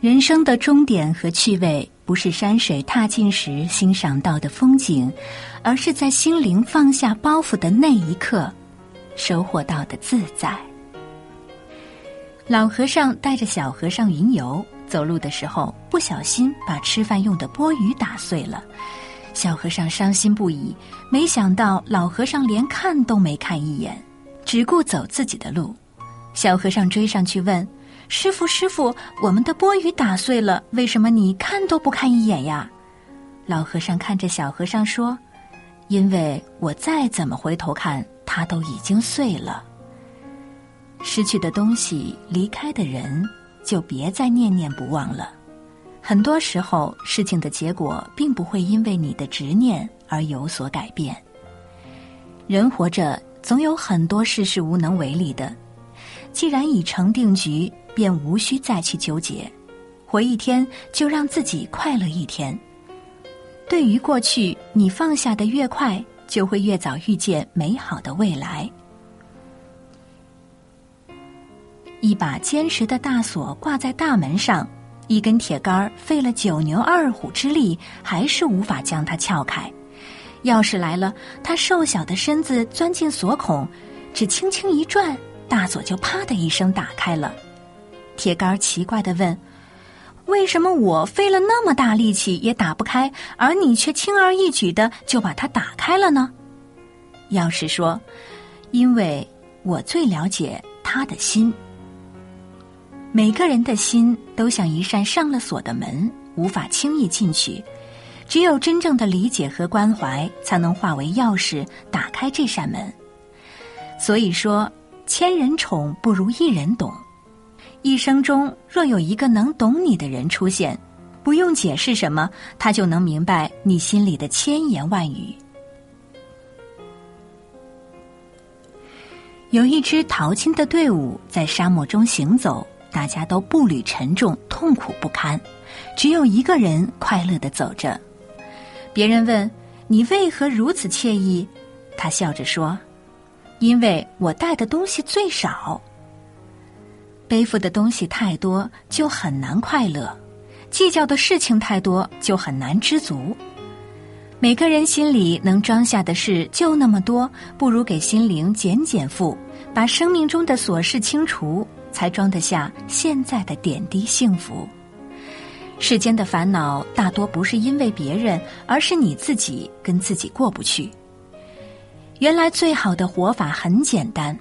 人生的终点和趣味，不是山水踏进时欣赏到的风景，而是在心灵放下包袱的那一刻，收获到的自在。老和尚带着小和尚云游，走路的时候不小心把吃饭用的钵盂打碎了，小和尚伤心不已。没想到老和尚连看都没看一眼，只顾走自己的路。小和尚追上去问。师傅，师傅，我们的钵盂打碎了，为什么你看都不看一眼呀？老和尚看着小和尚说：“因为我再怎么回头看，它都已经碎了。失去的东西，离开的人，就别再念念不忘了。很多时候，事情的结果并不会因为你的执念而有所改变。人活着，总有很多事是无能为力的。既然已成定局。”便无需再去纠结，活一天就让自己快乐一天。对于过去，你放下的越快，就会越早遇见美好的未来。一把坚实的大锁挂在大门上，一根铁杆费了九牛二虎之力，还是无法将它撬开。钥匙来了，他瘦小的身子钻进锁孔，只轻轻一转，大锁就啪的一声打开了。铁杆奇怪的问：“为什么我费了那么大力气也打不开，而你却轻而易举的就把它打开了呢？”钥匙说：“因为我最了解他的心。每个人的心都像一扇上了锁的门，无法轻易进去。只有真正的理解和关怀，才能化为钥匙打开这扇门。所以说，千人宠不如一人懂。”一生中若有一个能懂你的人出现，不用解释什么，他就能明白你心里的千言万语。有一支淘金的队伍在沙漠中行走，大家都步履沉重，痛苦不堪，只有一个人快乐的走着。别人问：“你为何如此惬意？”他笑着说：“因为我带的东西最少。”背负的东西太多，就很难快乐；计较的事情太多，就很难知足。每个人心里能装下的事就那么多，不如给心灵减减负，把生命中的琐事清除，才装得下现在的点滴幸福。世间的烦恼大多不是因为别人，而是你自己跟自己过不去。原来最好的活法很简单：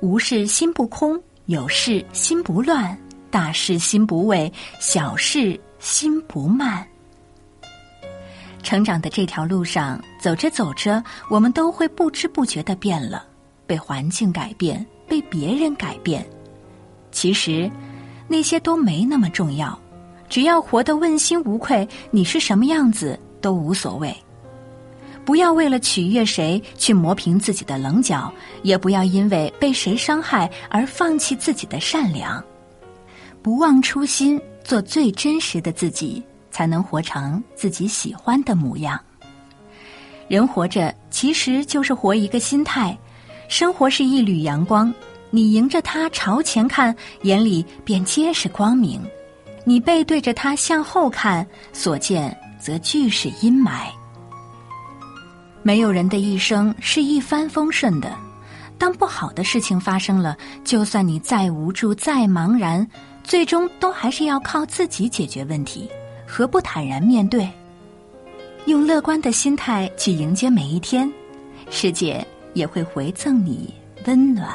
无事心不空。有事心不乱，大事心不畏，小事心不慢。成长的这条路上，走着走着，我们都会不知不觉的变了，被环境改变，被别人改变。其实，那些都没那么重要，只要活得问心无愧，你是什么样子都无所谓。不要为了取悦谁去磨平自己的棱角，也不要因为被谁伤害而放弃自己的善良。不忘初心，做最真实的自己，才能活成自己喜欢的模样。人活着其实就是活一个心态，生活是一缕阳光，你迎着它朝前看，眼里便皆是光明；你背对着它向后看，所见则俱是阴霾。没有人的一生是一帆风顺的，当不好的事情发生了，就算你再无助、再茫然，最终都还是要靠自己解决问题。何不坦然面对，用乐观的心态去迎接每一天，世界也会回赠你温暖。